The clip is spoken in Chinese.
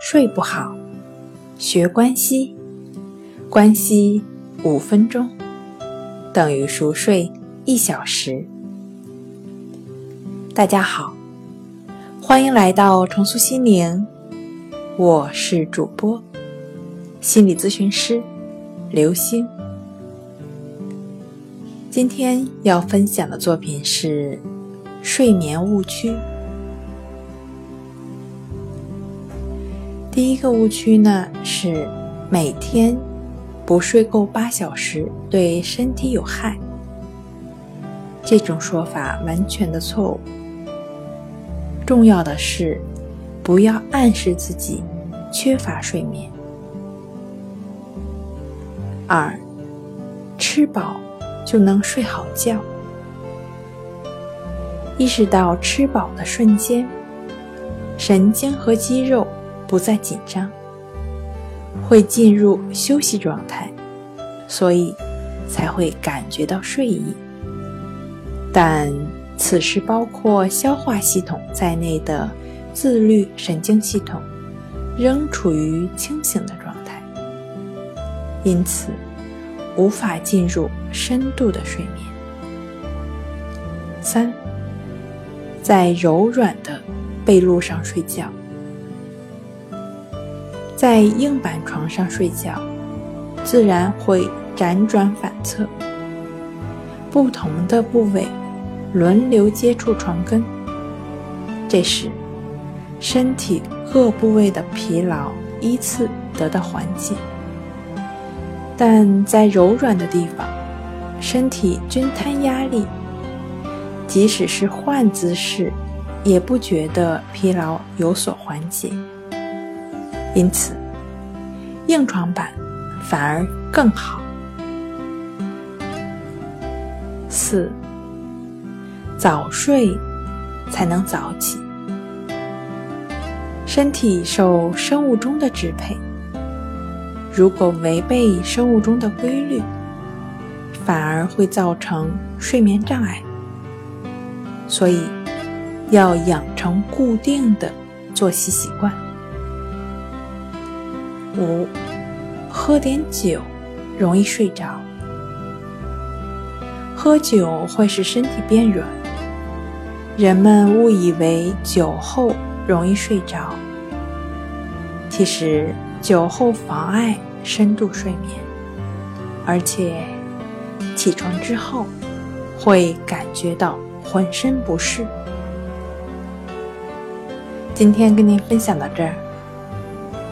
睡不好，学关西，关系五分钟。等于熟睡一小时。大家好，欢迎来到重塑心灵，我是主播。心理咨询师。刘星。今天要分享的作品是睡眠误区。第一个误区呢是每天不睡够八小时对身体有害，这种说法完全的错误。重要的是不要暗示自己缺乏睡眠。二，吃饱就能睡好觉。意识到吃饱的瞬间，神经和肌肉。不再紧张，会进入休息状态，所以才会感觉到睡意。但此时，包括消化系统在内的自律神经系统仍处于清醒的状态，因此无法进入深度的睡眠。三，在柔软的被褥上睡觉。在硬板床上睡觉，自然会辗转反侧，不同的部位轮流接触床根，这时身体各部位的疲劳依次得到缓解。但在柔软的地方，身体均摊压力，即使是换姿势，也不觉得疲劳有所缓解。因此，硬床板反而更好。四，早睡才能早起。身体受生物钟的支配，如果违背生物钟的规律，反而会造成睡眠障碍。所以，要养成固定的作息习惯。五，喝点酒容易睡着。喝酒会使身体变软，人们误以为酒后容易睡着，其实酒后妨碍深度睡眠，而且起床之后会感觉到浑身不适。今天跟您分享到这儿。